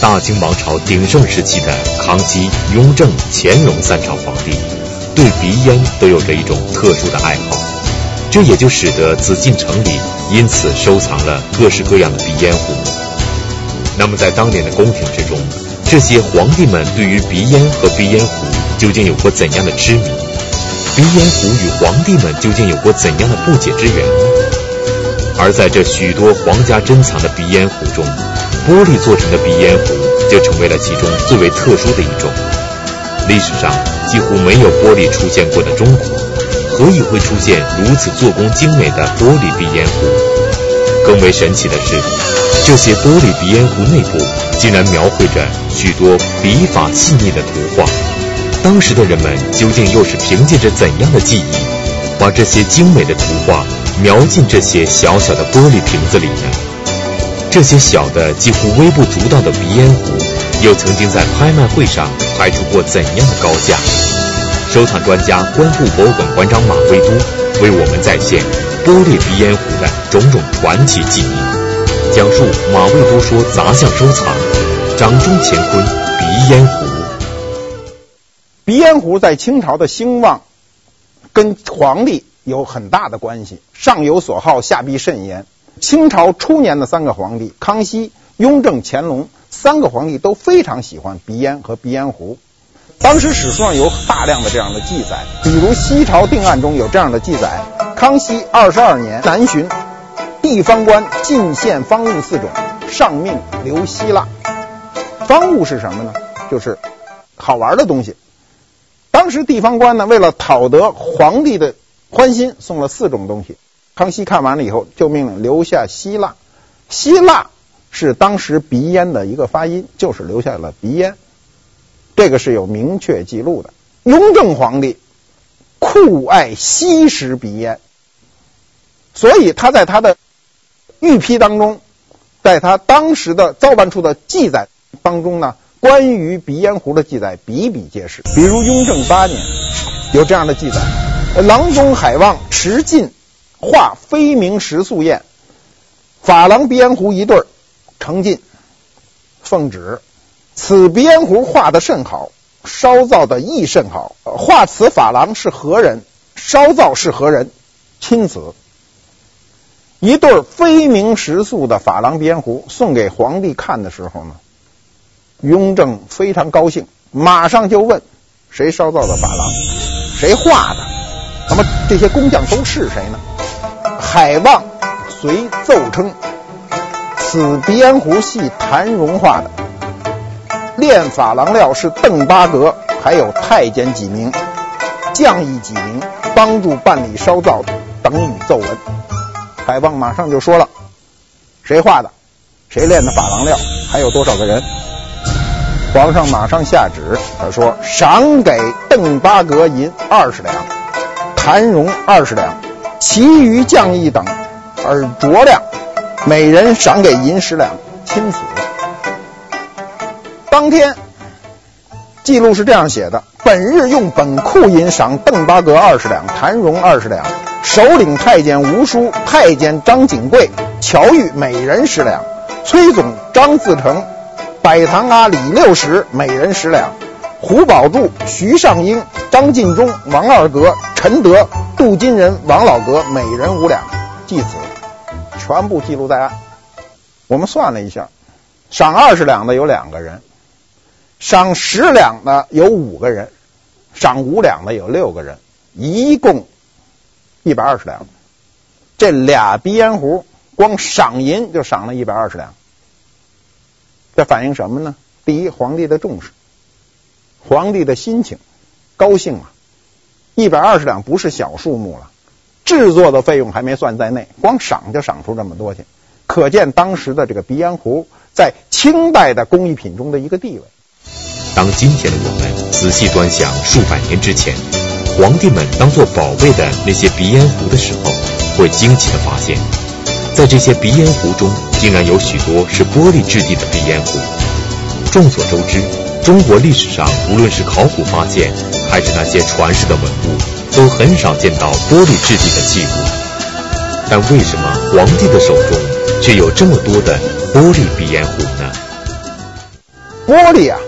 大清王朝鼎盛时期的康熙、雍正、乾隆三朝皇帝，对鼻烟都有着一种特殊的爱好，这也就使得紫禁城里因此收藏了各式各样的鼻烟壶。那么在当年的宫廷之中，这些皇帝们对于鼻烟和鼻烟壶究竟有过怎样的痴迷？鼻烟壶与皇帝们究竟有过怎样的不解之缘？而在这许多皇家珍藏的鼻烟壶中，玻璃做成的鼻烟壶就成为了其中最为特殊的一种。历史上几乎没有玻璃出现过的中国，何以会出现如此做工精美的玻璃鼻烟壶？更为神奇的是，这些玻璃鼻烟壶内部竟然描绘着许多笔法细腻的图画。当时的人们究竟又是凭借着怎样的技艺，把这些精美的图画描进这些小小的玻璃瓶子里呢？这些小的几乎微不足道的鼻烟壶，又曾经在拍卖会上拍出过怎样的高价？收藏专家、观复博物馆馆长马未都为我们再现玻璃鼻烟壶的种种传奇记忆，讲述马未都说杂项收藏：掌中乾坤鼻烟壶。鼻烟壶在清朝的兴旺跟皇帝有很大的关系，上有所好，下必甚严。清朝初年的三个皇帝康熙、雍正、乾隆三个皇帝都非常喜欢鼻烟和鼻烟壶。当时史书上有大量的这样的记载，比如《西朝定案》中有这样的记载：康熙二十二年南巡，地方官进献方物四种，上命留希腊。方物是什么呢？就是好玩的东西。当时地方官呢，为了讨得皇帝的欢心，送了四种东西。康熙看完了以后，就命令留下希腊。希腊是当时鼻烟的一个发音，就是留下了鼻烟。这个是有明确记录的。雍正皇帝酷爱吸食鼻烟，所以他在他的御批当中，在他当时的造办处的记载当中呢，关于鼻烟壶的记载比比皆是。比如雍正八年有这样的记载：郎中海望持进。画飞明食宿宴，珐琅鼻烟壶一对，呈进奉旨。此鼻烟壶画的甚好，烧造的亦甚好。画此珐琅是何人？烧造是何人？亲此。一对飞明食宿的珐琅鼻烟壶送给皇帝看的时候呢，雍正非常高兴，马上就问谁烧造的珐琅，谁画的？那么这些工匠都是谁呢？海望随奏称，此鼻烟壶系谭荣画的，炼珐琅料是邓八格，还有太监几名，匠役几名，帮助办理烧造等语奏文。海望马上就说了，谁画的？谁炼的珐琅料？还有多少个人？皇上马上下旨，他说赏给邓八格银二十两，谭荣二十两。其余将役等而酌量，每人赏给银十两，钦此。当天记录是这样写的：本日用本库银赏邓八格二十两，谭荣二十两，首领太监吴叔、太监张景贵、乔玉每人十两，崔总、张自成、摆堂阿李六十，每人十两，胡宝柱、徐尚英、张进忠、王二格、陈德。镀金人王老格每人五两，记此，全部记录在案。我们算了一下，赏二十两的有两个人，赏十两的有五个人，赏五两的有六个人，一共一百二十两。这俩鼻烟壶光赏银就赏了一百二十两，这反映什么呢？第一，皇帝的重视，皇帝的心情，高兴啊。一百二十两不是小数目了，制作的费用还没算在内，光赏就赏出这么多去，可见当时的这个鼻烟壶在清代的工艺品中的一个地位。当今天的我们仔细端详数百年之前，皇帝们当做宝贝的那些鼻烟壶的时候，会惊奇的发现，在这些鼻烟壶中，竟然有许多是玻璃质地的鼻烟壶。众所周知，中国历史上无论是考古发现，还是那些传世的文物，都很少见到玻璃质地的器物。但为什么皇帝的手中却有这么多的玻璃鼻烟壶呢？玻璃啊，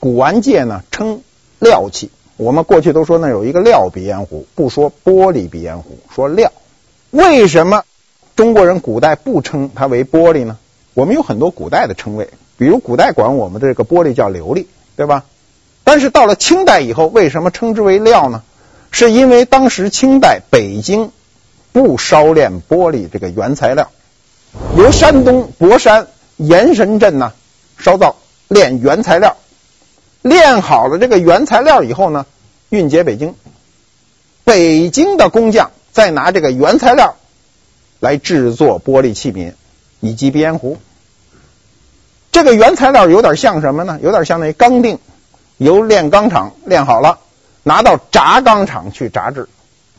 古玩界呢称料器。我们过去都说那有一个料鼻烟壶，不说玻璃鼻烟壶，说料。为什么中国人古代不称它为玻璃呢？我们有很多古代的称谓，比如古代管我们的这个玻璃叫琉璃，对吧？但是到了清代以后，为什么称之为料呢？是因为当时清代北京不烧炼玻璃这个原材料，由山东博山盐神镇呢烧造炼原材料，炼好了这个原材料以后呢，运接北京，北京的工匠再拿这个原材料来制作玻璃器皿以及鼻烟壶。这个原材料有点像什么呢？有点像那钢锭，由炼钢厂炼好了。拿到轧钢厂去轧制，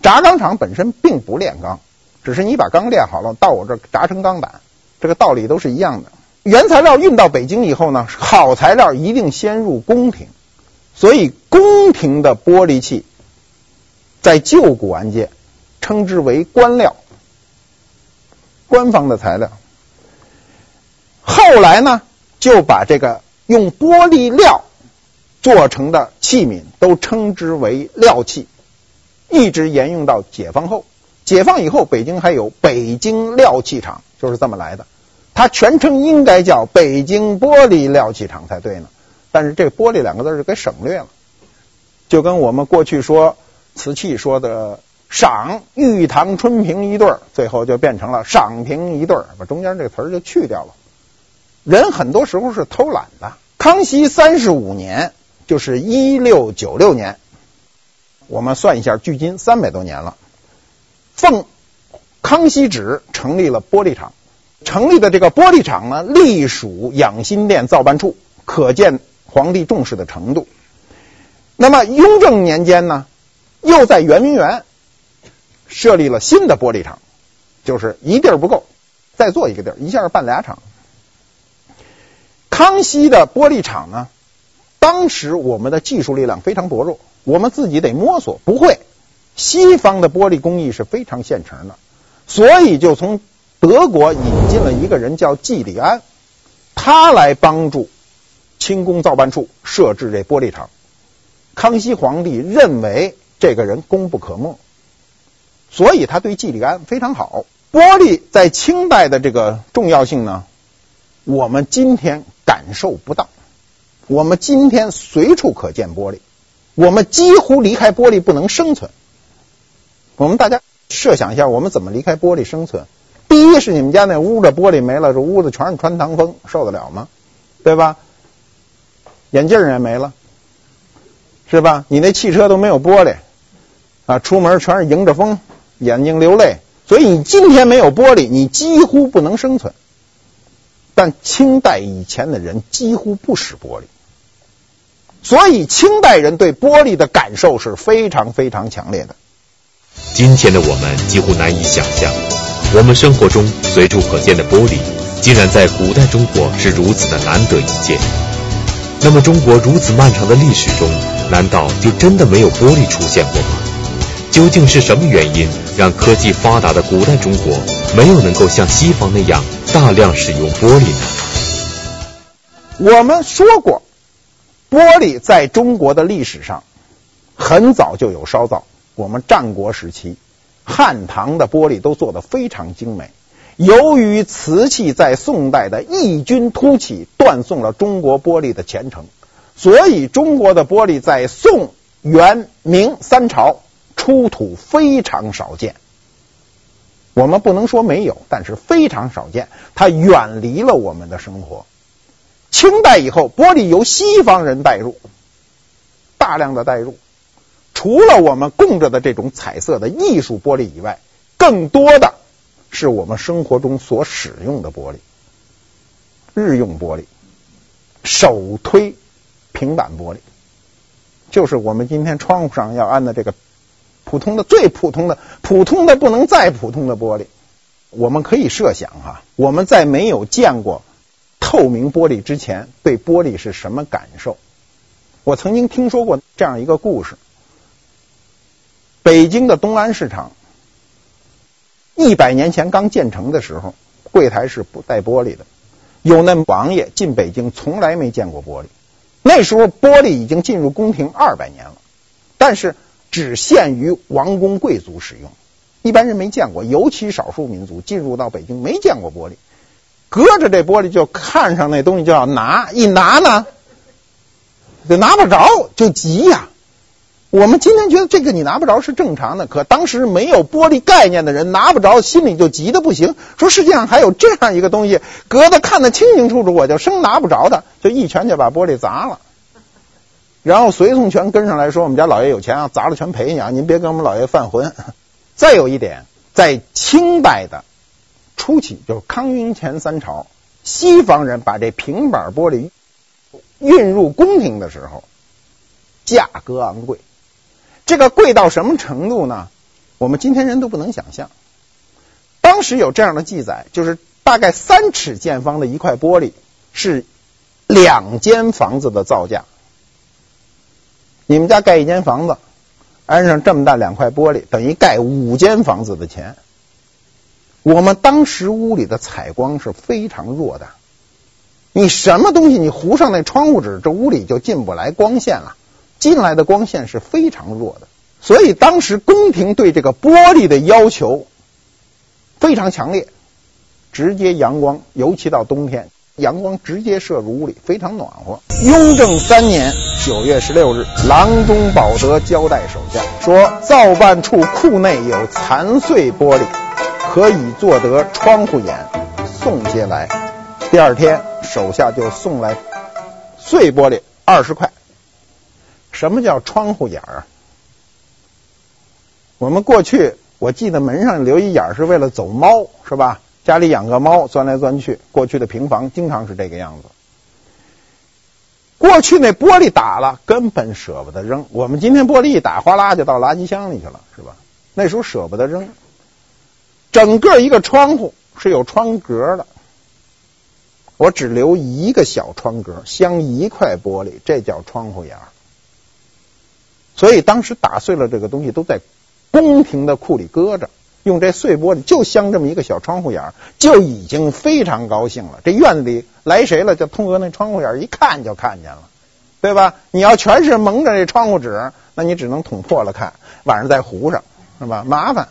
轧钢厂本身并不炼钢，只是你把钢炼好了，到我这儿轧成钢板，这个道理都是一样的。原材料运到北京以后呢，好材料一定先入宫廷，所以宫廷的玻璃器在旧古玩界称之为官料，官方的材料。后来呢，就把这个用玻璃料。做成的器皿都称之为料器，一直沿用到解放后。解放以后，北京还有北京料器厂，就是这么来的。它全称应该叫北京玻璃料器厂才对呢，但是这“玻璃”两个字就给省略了，就跟我们过去说瓷器说的“赏玉堂春瓶一对儿”，最后就变成了“赏瓶一对儿”，把中间这个词儿就去掉了。人很多时候是偷懒的。康熙三十五年。就是一六九六年，我们算一下，距今三百多年了。奉康熙旨成立了玻璃厂，成立的这个玻璃厂呢，隶属养心殿造办处，可见皇帝重视的程度。那么雍正年间呢，又在圆明园设立了新的玻璃厂，就是一地儿不够，再做一个地儿，一下办俩厂。康熙的玻璃厂呢，当时我们的技术力量非常薄弱，我们自己得摸索，不会。西方的玻璃工艺是非常现成的，所以就从德国引进了一个人叫季礼安，他来帮助清宫造办处设置这玻璃厂。康熙皇帝认为这个人功不可没，所以他对季礼安非常好。玻璃在清代的这个重要性呢，我们今天感受不到。我们今天随处可见玻璃，我们几乎离开玻璃不能生存。我们大家设想一下，我们怎么离开玻璃生存？第一是你们家那屋的玻璃没了，这屋子全是穿堂风，受得了吗？对吧？眼镜也没了，是吧？你那汽车都没有玻璃啊，出门全是迎着风，眼睛流泪。所以你今天没有玻璃，你几乎不能生存。但清代以前的人几乎不使玻璃。所以，清代人对玻璃的感受是非常非常强烈的。今天的我们几乎难以想象，我们生活中随处可见的玻璃，竟然在古代中国是如此的难得一见。那么，中国如此漫长的历史中，难道就真的没有玻璃出现过吗？究竟是什么原因让科技发达的古代中国没有能够像西方那样大量使用玻璃呢？我们说过。玻璃在中国的历史上很早就有烧造。我们战国时期、汉唐的玻璃都做得非常精美。由于瓷器在宋代的异军突起，断送了中国玻璃的前程，所以中国的玻璃在宋、元、明三朝出土非常少见。我们不能说没有，但是非常少见。它远离了我们的生活。清代以后，玻璃由西方人带入，大量的带入。除了我们供着的这种彩色的艺术玻璃以外，更多的是我们生活中所使用的玻璃，日用玻璃，手推平板玻璃，就是我们今天窗户上要安的这个普通的、最普通的、普通的不能再普通的玻璃。我们可以设想哈，我们在没有见过。透明玻璃之前对玻璃是什么感受？我曾经听说过这样一个故事：北京的东安市场一百年前刚建成的时候，柜台是不带玻璃的。有那王爷进北京从来没见过玻璃。那时候玻璃已经进入宫廷二百年了，但是只限于王公贵族使用，一般人没见过，尤其少数民族进入到北京没见过玻璃，隔着这玻璃就看上那东西就要拿，一拿呢，就拿不着，就急呀。我们今天觉得这个你拿不着是正常的，可当时没有玻璃概念的人拿不着，心里就急得不行。说世界上还有这样一个东西，隔得看得清清楚楚，我就生拿不着的，就一拳就把玻璃砸了。然后随从全跟上来说：“我们家老爷有钱啊，砸了全赔你啊，您别跟我们老爷犯浑。”再有一点，在清代的初期，就是康雍乾三朝，西方人把这平板玻璃运入宫廷的时候，价格昂贵。这个贵到什么程度呢？我们今天人都不能想象。当时有这样的记载，就是大概三尺见方的一块玻璃是两间房子的造价。你们家盖一间房子，安上这么大两块玻璃，等于盖五间房子的钱。我们当时屋里的采光是非常弱的，你什么东西你糊上那窗户纸，这屋里就进不来光线了。进来的光线是非常弱的，所以当时宫廷对这个玻璃的要求非常强烈，直接阳光，尤其到冬天，阳光直接射入屋里，非常暖和。雍正三年九月十六日，郎中保德交代手下说：“造办处库内有残碎玻璃，可以做得窗户眼，送些来。”第二天，手下就送来碎玻璃二十块。什么叫窗户眼儿？我们过去我记得门上留一眼是为了走猫，是吧？家里养个猫钻来钻去。过去的平房经常是这个样子。过去那玻璃打了，根本舍不得扔。我们今天玻璃一打，哗啦就到垃圾箱里去了，是吧？那时候舍不得扔。整个一个窗户是有窗格的，我只留一个小窗格，镶一块玻璃，这叫窗户眼儿。所以当时打碎了这个东西，都在宫廷的库里搁着，用这碎玻璃就镶这么一个小窗户眼儿，就已经非常高兴了。这院子里来谁了，就通过那窗户眼儿一看就看见了，对吧？你要全是蒙着这窗户纸，那你只能捅破了看，晚上再糊上，是吧？麻烦。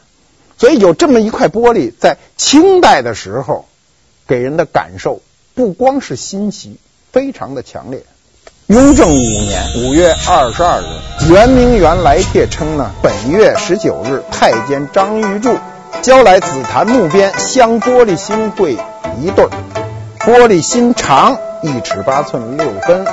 所以有这么一块玻璃，在清代的时候，给人的感受不光是新奇，非常的强烈。雍正五年五月二十二日，圆明园来帖称呢，本月十九日，太监张玉柱交来紫檀木边镶玻璃心柜一对儿，玻璃心长一尺八寸六分，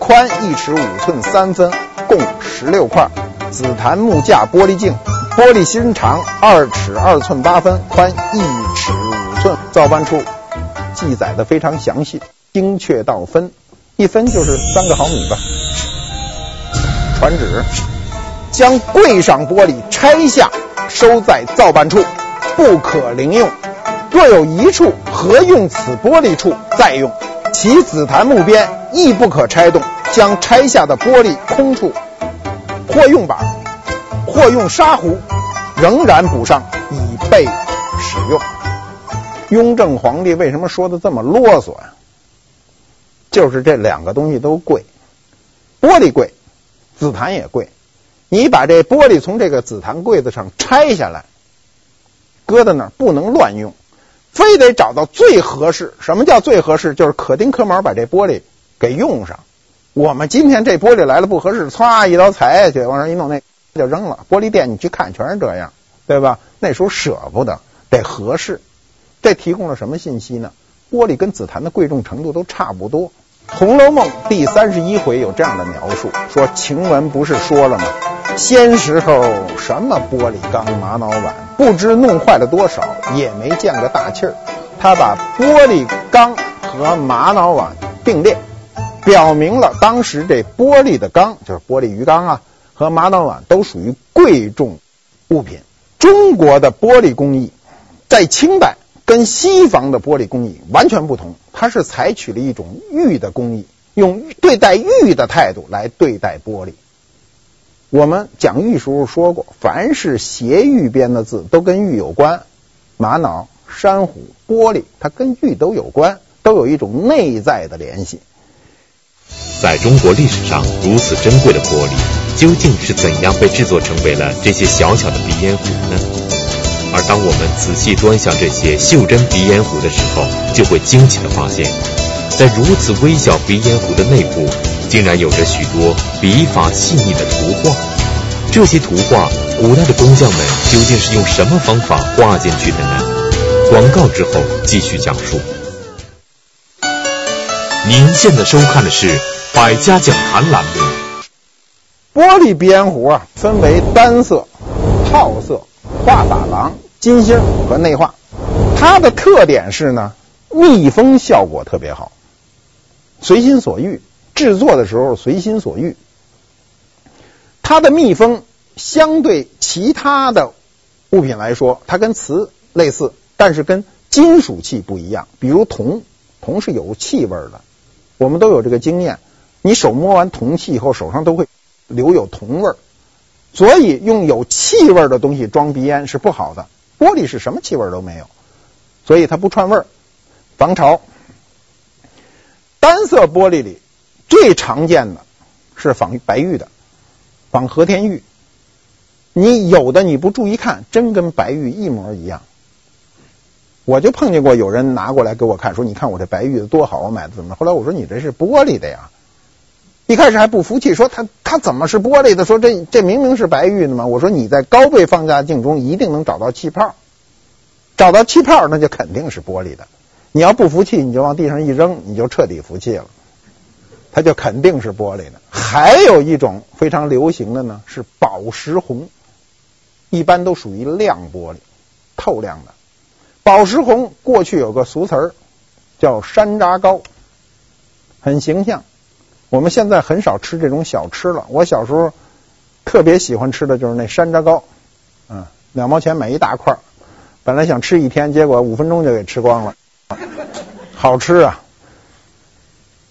宽一尺五寸三分，共十六块；紫檀木架玻璃镜，玻璃心长二尺二寸八分，宽一尺五寸。造办处记载的非常详细，精确到分。一分就是三个毫米吧。传旨，将柜上玻璃拆下，收在造办处，不可零用。若有一处合用此玻璃处，再用。其紫檀木边亦不可拆动，将拆下的玻璃空处，或用板，或用砂壶，仍然补上，以备使用。雍正皇帝为什么说的这么啰嗦呀？就是这两个东西都贵，玻璃贵，紫檀也贵。你把这玻璃从这个紫檀柜子上拆下来，搁在那儿不能乱用，非得找到最合适。什么叫最合适？就是可丁可卯把这玻璃给用上。我们今天这玻璃来了不合适，歘一刀裁下去，往上一弄，那就扔了。玻璃店你去看，全是这样，对吧？那时候舍不得，得合适。这提供了什么信息呢？玻璃跟紫檀的贵重程度都差不多。《红楼梦》第三十一回有这样的描述：说晴雯不是说了吗？先时候什么玻璃缸、玛瑙碗，不知弄坏了多少，也没见个大气儿。他把玻璃缸和玛瑙碗并列，表明了当时这玻璃的缸，就是玻璃鱼缸啊，和玛瑙碗都属于贵重物品。中国的玻璃工艺在清代。跟西方的玻璃工艺完全不同，它是采取了一种玉的工艺，用对待玉的态度来对待玻璃。我们讲玉时候说过，凡是斜玉边的字都跟玉有关，玛瑙、珊瑚、玻璃，它跟玉都有关，都有一种内在的联系。在中国历史上如此珍贵的玻璃，究竟是怎样被制作成为了这些小小的鼻烟壶呢？而当我们仔细端详这些袖珍鼻烟壶的时候，就会惊奇的发现，在如此微小鼻烟壶的内部，竟然有着许多笔法细腻的图画。这些图画，古代的工匠们究竟是用什么方法画进去的呢？广告之后继续讲述。您现在收看的是《百家讲坛》栏目。玻璃鼻烟壶啊，分为单色、套色、画珐琅、金星和内化。它的特点是呢，密封效果特别好，随心所欲。制作的时候随心所欲。它的密封相对其他的物品来说，它跟瓷类似，但是跟金属器不一样。比如铜，铜是有气味的，我们都有这个经验。你手摸完铜器以后，手上都会留有铜味儿，所以用有气味的东西装鼻烟是不好的。玻璃是什么气味都没有，所以它不串味儿，防潮。单色玻璃里最常见的是仿白玉的。仿和田玉，你有的你不注意看，真跟白玉一模一样。我就碰见过有人拿过来给我看，说：“你看我这白玉多好，我买的怎么？”后来我说：“你这是玻璃的呀。”一开始还不服气，说：“他他怎么是玻璃的？说这这明明是白玉的嘛。”我说：“你在高倍放大镜中一定能找到气泡，找到气泡那就肯定是玻璃的。你要不服气，你就往地上一扔，你就彻底服气了。”它就肯定是玻璃的。还有一种非常流行的呢，是宝石红，一般都属于亮玻璃，透亮的。宝石红过去有个俗词儿叫山楂糕，很形象。我们现在很少吃这种小吃了。我小时候特别喜欢吃的就是那山楂糕，嗯，两毛钱买一大块，本来想吃一天，结果五分钟就给吃光了，好吃啊。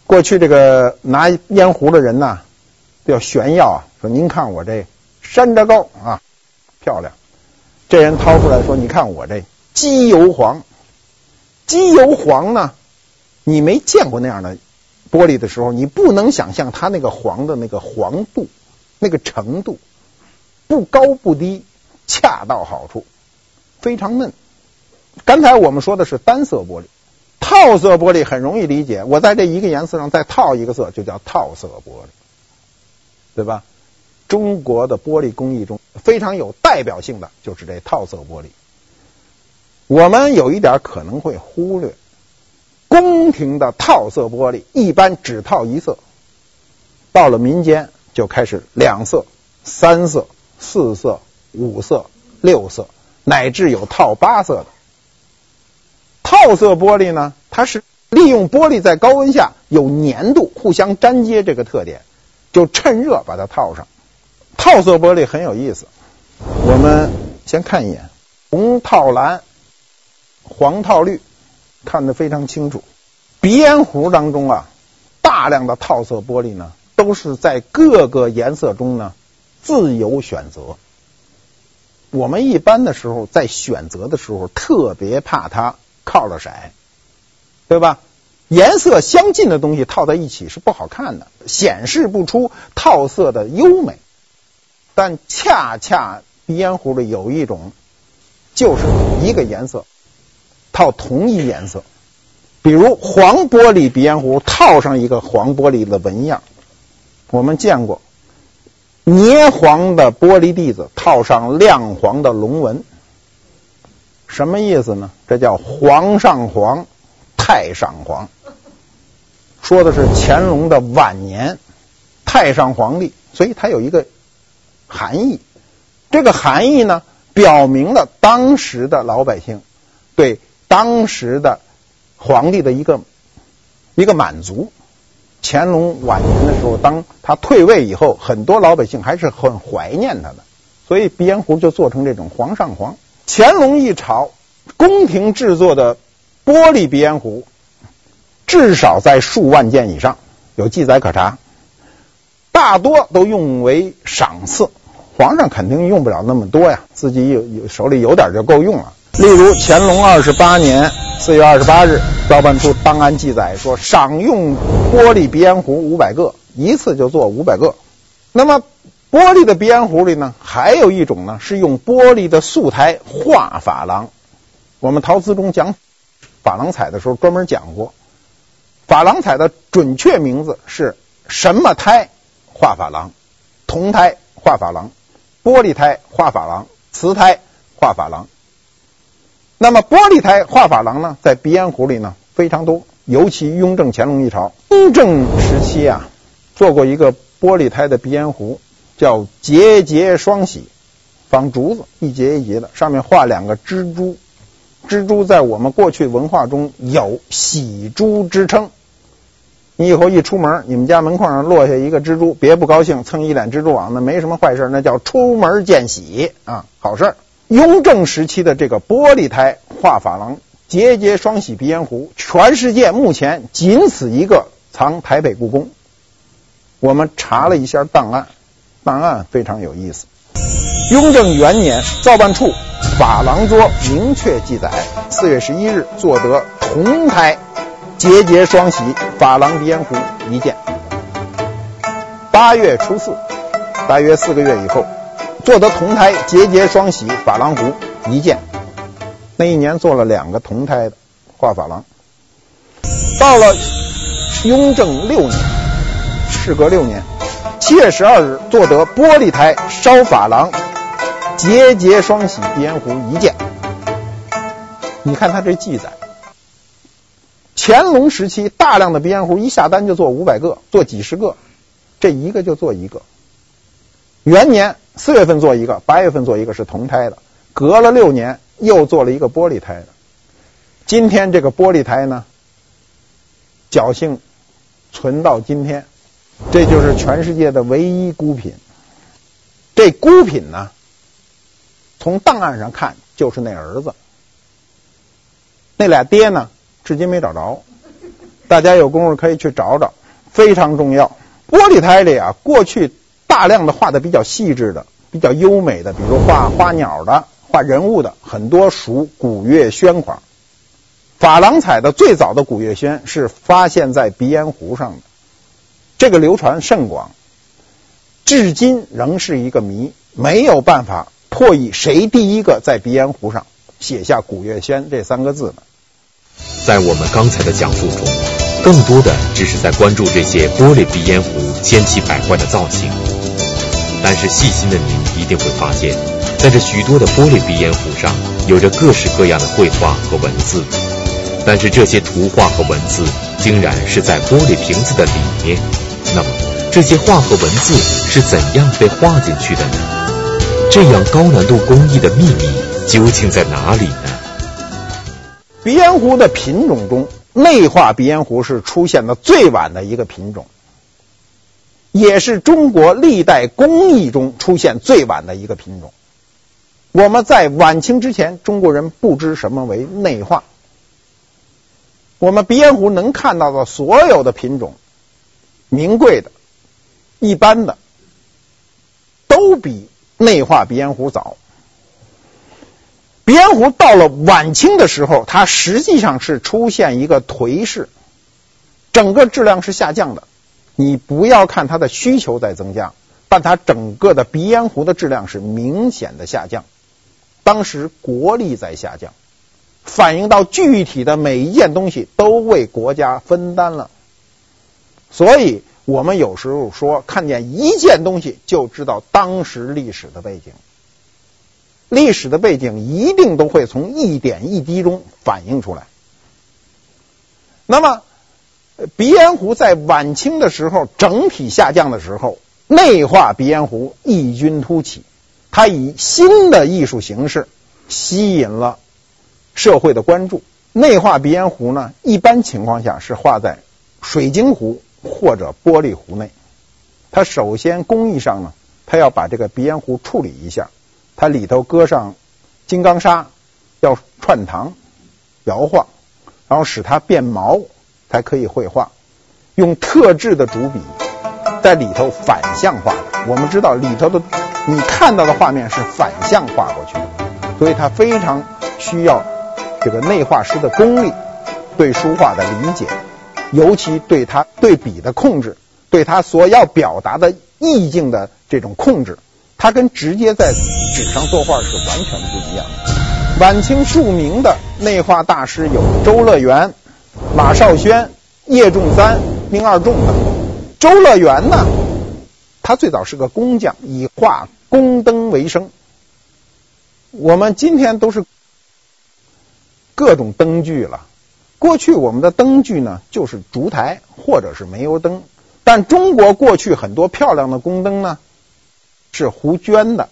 过去这个拿烟壶的人呢，要炫耀啊，说您看我这山楂糕啊，漂亮。这人掏出来说，你看我这鸡油黄，鸡油黄呢，你没见过那样的玻璃的时候，你不能想象它那个黄的那个黄度，那个程度，不高不低，恰到好处，非常嫩。刚才我们说的是单色玻璃。套色玻璃很容易理解，我在这一个颜色上再套一个色，就叫套色玻璃，对吧？中国的玻璃工艺中非常有代表性的就是这套色玻璃。我们有一点可能会忽略，宫廷的套色玻璃一般只套一色，到了民间就开始两色、三色、四色、五色、六色，乃至有套八色的。套色玻璃呢，它是利用玻璃在高温下有粘度、互相粘接这个特点，就趁热把它套上。套色玻璃很有意思，我们先看一眼，红套蓝，黄套绿，看得非常清楚。鼻烟壶当中啊，大量的套色玻璃呢，都是在各个颜色中呢自由选择。我们一般的时候在选择的时候，特别怕它。靠了色，对吧？颜色相近的东西套在一起是不好看的，显示不出套色的优美。但恰恰鼻烟壶里有一种，就是一个颜色套同一颜色，比如黄玻璃鼻烟壶套上一个黄玻璃的纹样，我们见过；捏黄的玻璃蒂子套上亮黄的龙纹。什么意思呢？这叫皇上皇，太上皇，说的是乾隆的晚年，太上皇帝，所以它有一个含义。这个含义呢，表明了当时的老百姓对当时的皇帝的一个一个满足。乾隆晚年的时候，当他退位以后，很多老百姓还是很怀念他的，所以鼻烟壶就做成这种皇上皇。乾隆一朝，宫廷制作的玻璃鼻烟壶至少在数万件以上，有记载可查。大多都用为赏赐，皇上肯定用不了那么多呀，自己有有手里有点就够用了。例如乾隆二十八年四月二十八日，造办处档案记载说，赏用玻璃鼻烟壶五百个，一次就做五百个。那么玻璃的鼻烟壶里呢，还有一种呢，是用玻璃的素胎画珐琅。我们陶瓷中讲珐琅彩的时候专门讲过，珐琅彩的准确名字是什么胎画珐琅？铜胎画珐琅，玻璃胎画珐琅，瓷胎画珐琅。那么玻璃胎画珐琅呢，在鼻烟壶里呢非常多，尤其雍正、乾隆一朝。雍正时期啊，做过一个玻璃胎的鼻烟壶，叫节节双喜，仿竹子，一节一节的，上面画两个蜘蛛。蜘蛛在我们过去文化中有喜珠之称。你以后一出门，你们家门框上落下一个蜘蛛，别不高兴，蹭一脸蜘蛛网，那没什么坏事，那叫出门见喜啊，好事。雍正时期的这个玻璃胎画珐琅节节双喜鼻烟壶，全世界目前仅此一个，藏台北故宫。我们查了一下档案，档案非常有意思。雍正元年，造办处。珐琅桌明确记载，四月十一日做得铜胎节节双喜珐琅鼻烟壶一件。八月初四，大约四个月以后，做得铜胎节节双喜珐琅壶一件。那一年做了两个铜胎的画珐琅。到了雍正六年，事隔六年，七月十二日做得玻璃胎烧珐琅。节节双喜鼻烟壶一件，你看他这记载，乾隆时期大量的鼻烟壶一下单就做五百个，做几十个，这一个就做一个。元年四月份做一个，八月份做一个是铜胎的，隔了六年又做了一个玻璃胎的。今天这个玻璃胎呢，侥幸存到今天，这就是全世界的唯一孤品。这孤品呢？从档案上看，就是那儿子，那俩爹呢，至今没找着。大家有功夫可以去找找，非常重要。玻璃胎里啊，过去大量的画的比较细致的、比较优美的，比如画花鸟的、画人物的，很多属古月轩款。珐琅彩的最早的古月轩是发现在鼻烟壶上的，这个流传甚广，至今仍是一个谜，没有办法。破译谁第一个在鼻烟壶上写下“古月轩”这三个字的？在我们刚才的讲述中，更多的只是在关注这些玻璃鼻烟壶千奇百怪的造型。但是细心的您一定会发现，在这许多的玻璃鼻烟壶上，有着各式各样的绘画和文字。但是这些图画和文字，竟然是在玻璃瓶子的里面。那么，这些画和文字是怎样被画进去的呢？这样高难度工艺的秘密究竟在哪里呢？鼻烟壶的品种中，内画鼻烟壶是出现的最晚的一个品种，也是中国历代工艺中出现最晚的一个品种。我们在晚清之前，中国人不知什么为内画。我们鼻烟壶能看到的所有的品种，名贵的、一般的，都比。内画鼻烟壶早，鼻烟壶到了晚清的时候，它实际上是出现一个颓势，整个质量是下降的。你不要看它的需求在增加，但它整个的鼻烟壶的质量是明显的下降。当时国力在下降，反映到具体的每一件东西都为国家分担了，所以。我们有时候说，看见一件东西就知道当时历史的背景，历史的背景一定都会从一点一滴中反映出来。那么，鼻烟壶在晚清的时候整体下降的时候，内画鼻烟壶异军突起，它以新的艺术形式吸引了社会的关注。内画鼻烟壶呢，一般情况下是画在水晶壶。或者玻璃壶内，它首先工艺上呢，它要把这个鼻烟壶处理一下，它里头搁上金刚砂，要串糖摇晃，然后使它变毛，才可以绘画。用特制的主笔在里头反向画的。我们知道里头的你看到的画面是反向画过去的，所以它非常需要这个内画师的功力，对书画的理解，尤其对他对笔的控制，对他所要表达的意境的这种控制，他跟直接在纸上作画是完全不一样的。晚清著名的内画大师有周乐源、马绍轩、叶仲三、丁二仲等。周乐源呢，他最早是个工匠，以画宫灯为生。我们今天都是各种灯具了，过去我们的灯具呢就是烛台或者是煤油灯，但中国过去很多漂亮的宫灯呢是糊绢的，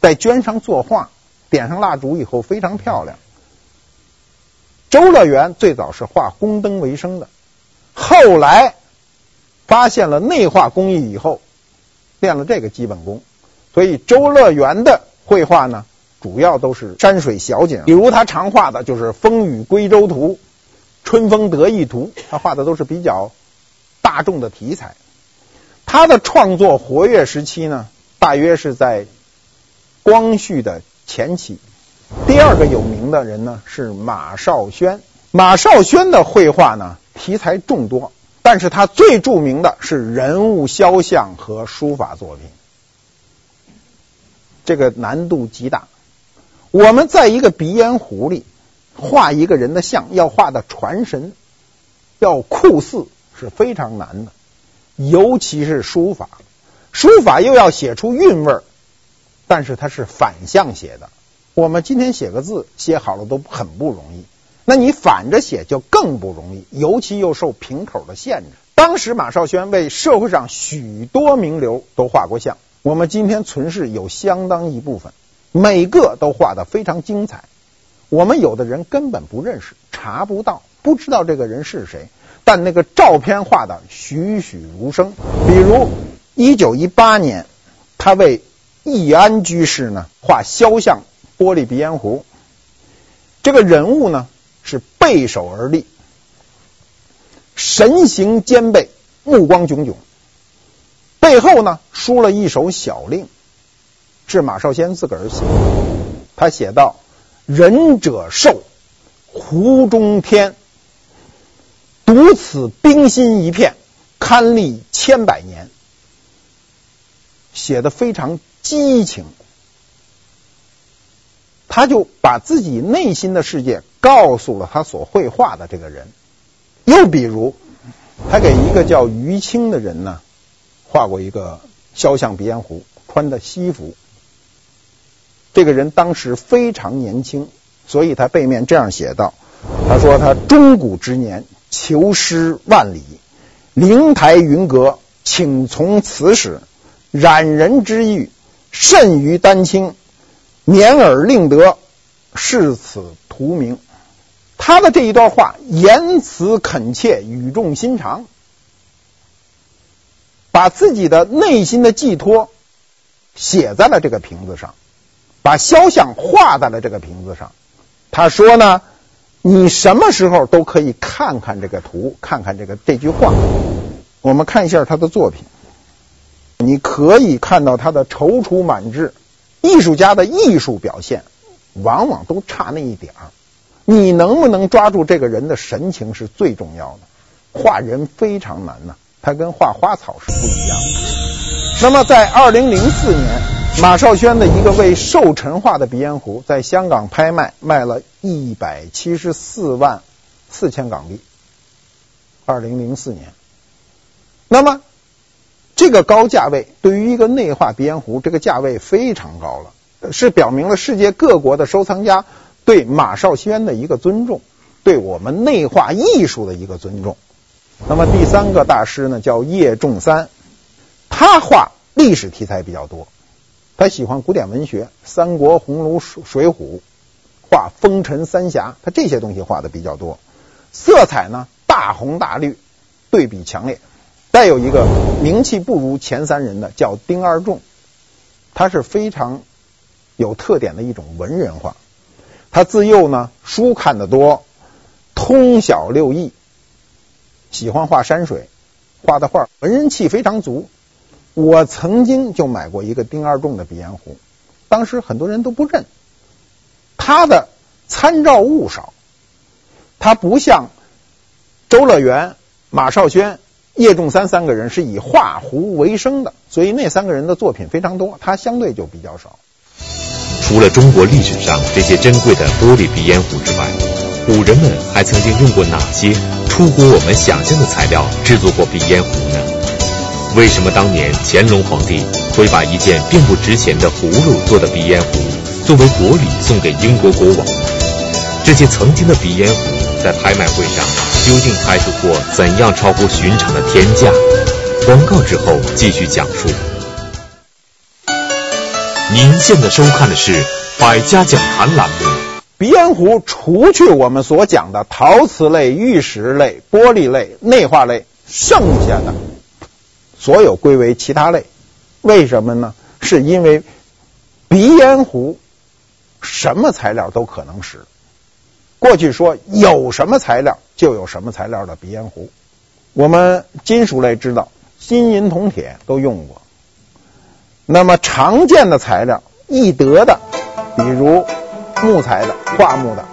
在绢上作画，点上蜡烛以后非常漂亮。周乐园最早是画宫灯为生的，后来。发现了内画工艺以后，练了这个基本功，所以周乐园的绘画呢，主要都是山水小景，比如他常画的就是《风雨归舟图》《春风得意图》，他画的都是比较大众的题材。他的创作活跃时期呢，大约是在光绪的前期。第二个有名的人呢是马绍轩，马绍轩的绘画呢，题材众多。但是他最著名的是人物肖像和书法作品，这个难度极大。我们在一个鼻烟壶里画一个人的像，要画的传神，要酷似是非常难的，尤其是书法，书法又要写出韵味儿，但是它是反向写的。我们今天写个字写好了都很不容易。那你反着写就更不容易，尤其又受瓶口的限制。当时马少轩为社会上许多名流都画过像，我们今天存世有相当一部分，每个都画得非常精彩。我们有的人根本不认识，查不到，不知道这个人是谁，但那个照片画得栩栩如生。比如一九一八年，他为易安居士呢画肖像玻璃鼻烟壶，这个人物呢。是背手而立，神形兼备，目光炯炯。背后呢，书了一首小令，是马少先自个儿写的。他写道：“仁者寿，湖中天，独此冰心一片，堪立千百年。”写的非常激情。他就把自己内心的世界告诉了他所绘画的这个人。又比如，他给一个叫于清的人呢画过一个肖像鼻烟壶，穿的西服。这个人当时非常年轻，所以他背面这样写道：“他说他中古之年，求师万里，灵台云阁，请从此始，染人之欲，甚于丹青。”免尔令得，视此图名。他的这一段话言辞恳切，语重心长，把自己的内心的寄托写在了这个瓶子上，把肖像画在了这个瓶子上。他说呢，你什么时候都可以看看这个图，看看这个这句话。我们看一下他的作品，你可以看到他的踌躇满志。艺术家的艺术表现，往往都差那一点儿。你能不能抓住这个人的神情是最重要的。画人非常难呐，他跟画花草是不一样的。那么，在二零零四年，马少轩的一个为寿辰画的鼻烟壶，在香港拍卖，卖了一百七十四万四千港币。二零零四年，那么。这个高价位对于一个内画鼻烟壶，这个价位非常高了，是表明了世界各国的收藏家对马少轩的一个尊重，对我们内画艺术的一个尊重。那么第三个大师呢，叫叶仲三，他画历史题材比较多，他喜欢古典文学，《三国》《红楼》《水浒》，画风尘三侠，他这些东西画的比较多，色彩呢大红大绿，对比强烈。再有一个名气不如前三人的叫丁二仲，他是非常有特点的一种文人画。他自幼呢书看得多，通晓六艺，喜欢画山水，画的画文人气非常足。我曾经就买过一个丁二仲的鼻烟壶，当时很多人都不认。他的参照物少。他不像周乐园、马少轩、叶仲三三个人是以画壶为生的，所以那三个人的作品非常多，他相对就比较少。除了中国历史上这些珍贵的玻璃鼻烟壶之外，古人们还曾经用过哪些出乎我们想象的材料制作过鼻烟壶呢？为什么当年乾隆皇帝会把一件并不值钱的葫芦做的鼻烟壶作为国礼送给英国国王？这些曾经的鼻烟壶在拍卖会上究竟拍出过怎样超乎寻常的天价？广告之后继续讲述。您现在收看的是《百家讲坛》栏目。鼻烟壶除去我们所讲的陶瓷类、玉石类、玻璃类、内化类，剩下的。所有归为其他类，为什么呢？是因为鼻烟壶什么材料都可能使。过去说有什么材料就有什么材料的鼻烟壶。我们金属类知道，金银铜铁都用过。那么常见的材料易得的，比如木材的、桦木的，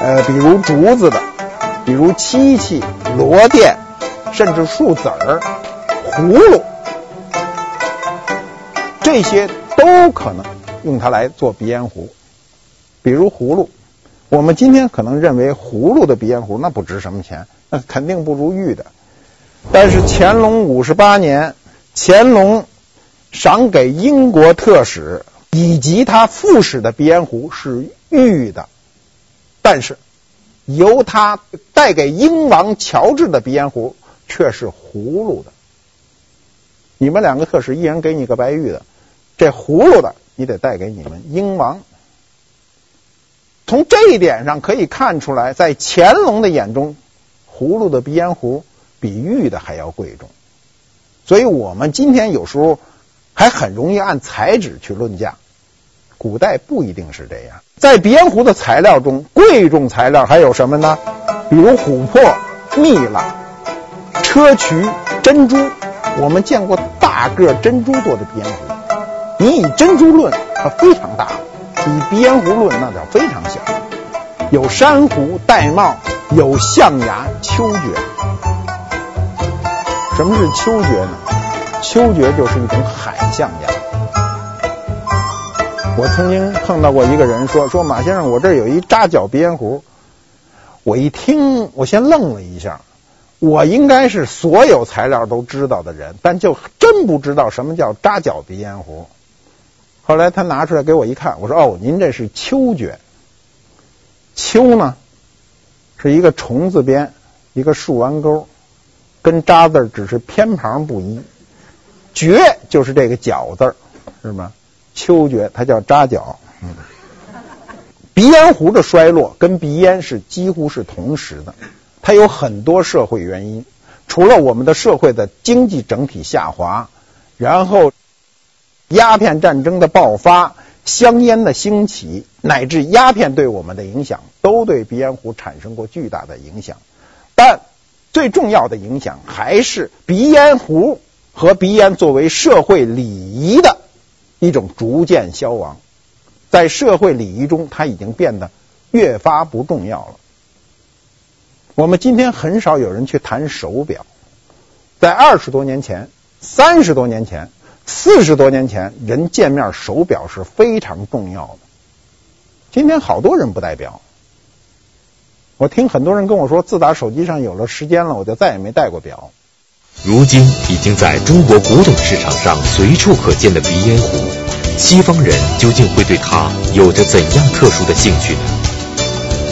呃，比如竹子的，比如漆器、螺钿，甚至树籽儿。葫芦，这些都可能用它来做鼻烟壶。比如葫芦，我们今天可能认为葫芦的鼻烟壶那不值什么钱，那肯定不如玉的。但是乾隆五十八年，乾隆赏给英国特使以及他副使的鼻烟壶是玉的，但是由他带给英王乔治的鼻烟壶却是葫芦的。你们两个特使，一人给你个白玉的，这葫芦的你得带给你们英王。从这一点上可以看出来，在乾隆的眼中，葫芦的鼻烟壶比玉的还要贵重。所以我们今天有时候还很容易按材质去论价，古代不一定是这样。在鼻烟壶的材料中，贵重材料还有什么呢？比如琥珀、蜜蜡、砗磲、珍珠。我们见过大个珍珠做的鼻烟壶，你以珍珠论，它非常大；以鼻烟壶论，那叫非常小。有珊瑚、玳瑁，有象牙、秋蕨。什么是秋蕨呢？秋蕨就是一种海象牙。我曾经碰到过一个人说：“说马先生，我这有一扎脚鼻烟壶。”我一听，我先愣了一下。我应该是所有材料都知道的人，但就真不知道什么叫扎脚鼻烟壶。后来他拿出来给我一看，我说：“哦，您这是秋蕨。秋呢，是一个虫字边，一个竖弯钩，跟扎字只是偏旁不一。蕨就是这个角字，是吗？秋蕨它叫扎脚。嗯，鼻烟壶的衰落跟鼻烟是几乎是同时的。”它有很多社会原因，除了我们的社会的经济整体下滑，然后鸦片战争的爆发、香烟的兴起，乃至鸦片对我们的影响，都对鼻烟壶产生过巨大的影响。但最重要的影响还是鼻烟壶和鼻烟作为社会礼仪的一种逐渐消亡，在社会礼仪中，它已经变得越发不重要了。我们今天很少有人去谈手表，在二十多年前、三十多年前、四十多年前，人见面手表是非常重要的。今天好多人不戴表，我听很多人跟我说，自打手机上有了时间了，我就再也没戴过表。如今已经在中国古董市场上随处可见的鼻烟壶，西方人究竟会对它有着怎样特殊的兴趣呢？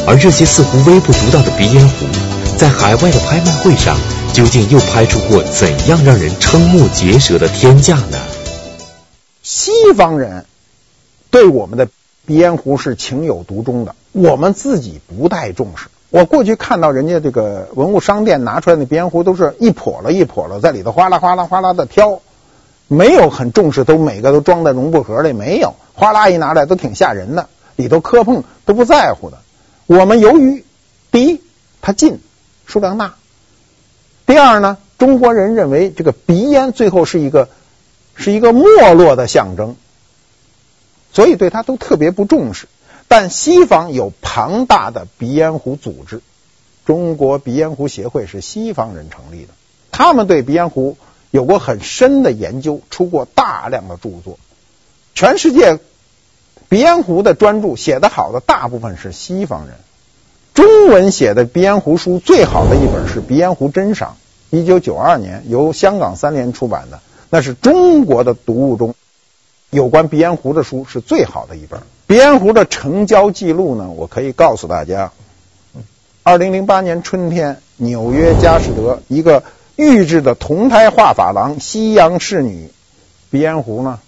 而这些似乎微不足道的鼻烟壶，在海外的拍卖会上，究竟又拍出过怎样让人瞠目结舌的天价呢？西方人对我们的鼻烟壶是情有独钟的，我们自己不太重视。我过去看到人家这个文物商店拿出来的鼻烟壶，都是一笸箩一笸箩在里头哗啦哗啦哗啦的挑，没有很重视，都每个都装在绒布盒里，没有哗啦一拿来都挺吓人的，里头磕碰都不在乎的。我们由于第一，它近，数量大；第二呢，中国人认为这个鼻烟最后是一个是一个没落的象征，所以对它都特别不重视。但西方有庞大的鼻烟壶组织，中国鼻烟壶协会是西方人成立的，他们对鼻烟壶有过很深的研究，出过大量的著作。全世界鼻烟壶的专著写得好的大部分是西方人。中文写的鼻烟壶书最好的一本是《鼻烟壶珍赏》，一九九二年由香港三联出版的，那是中国的读物中有关鼻烟壶的书是最好的一本。鼻烟壶的成交记录呢，我可以告诉大家，二零零八年春天，纽约佳士得一个预制的铜胎画珐琅西洋仕女鼻烟壶呢，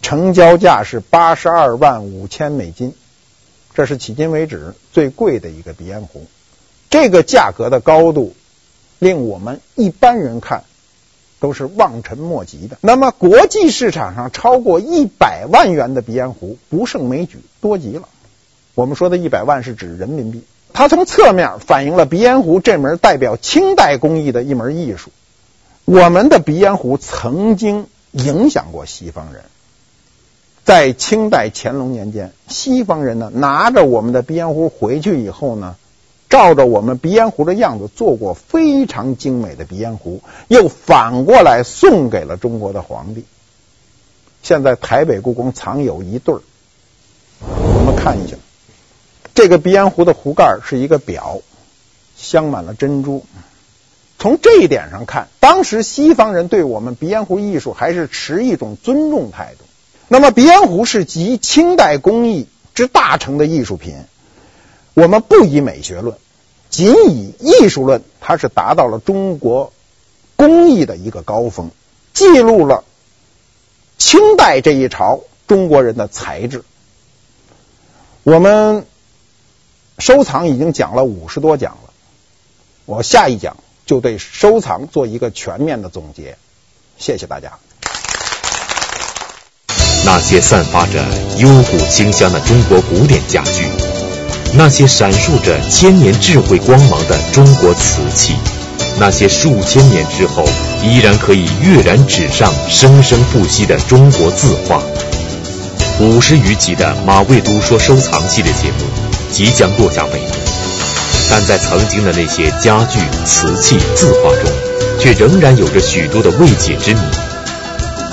成交价是八十二万五千美金，这是迄今为止最贵的一个鼻烟壶。这个价格的高度，令我们一般人看。都是望尘莫及的。那么，国际市场上超过一百万元的鼻烟壶不胜枚举，多极了。我们说的一百万是指人民币。它从侧面反映了鼻烟壶这门代表清代工艺的一门艺术。我们的鼻烟壶曾经影响过西方人。在清代乾隆年间，西方人呢拿着我们的鼻烟壶回去以后呢。照着我们鼻烟壶的样子做过非常精美的鼻烟壶，又反过来送给了中国的皇帝。现在台北故宫藏有一对儿，我们看一下。这个鼻烟壶的壶盖是一个表，镶满了珍珠。从这一点上看，当时西方人对我们鼻烟壶艺术还是持一种尊重态度。那么，鼻烟壶是集清代工艺之大成的艺术品。我们不以美学论，仅以艺术论，它是达到了中国工艺的一个高峰，记录了清代这一朝中国人的才智。我们收藏已经讲了五十多讲了，我下一讲就对收藏做一个全面的总结。谢谢大家。那些散发着幽谷清香的中国古典家具。那些闪烁着千年智慧光芒的中国瓷器，那些数千年之后依然可以跃然纸上、生生不息的中国字画，五十余集的马未都说收藏系列节目即将落下帷幕，但在曾经的那些家具、瓷器、字画中，却仍然有着许多的未解之谜。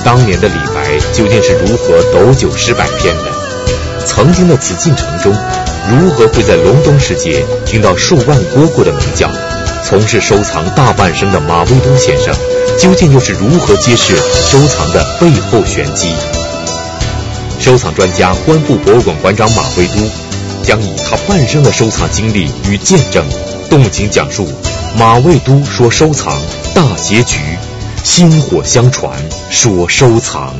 当年的李白究竟是如何斗酒诗百篇的？曾经的紫禁城中。如何会在隆冬时节听到数万蝈蝈的鸣叫？从事收藏大半生的马未都先生，究竟又是如何揭示收藏的背后玄机？收藏专家、观复博物馆馆长马未都将以他半生的收藏经历与见证，动情讲述马未都说收藏大结局，薪火相传说收藏。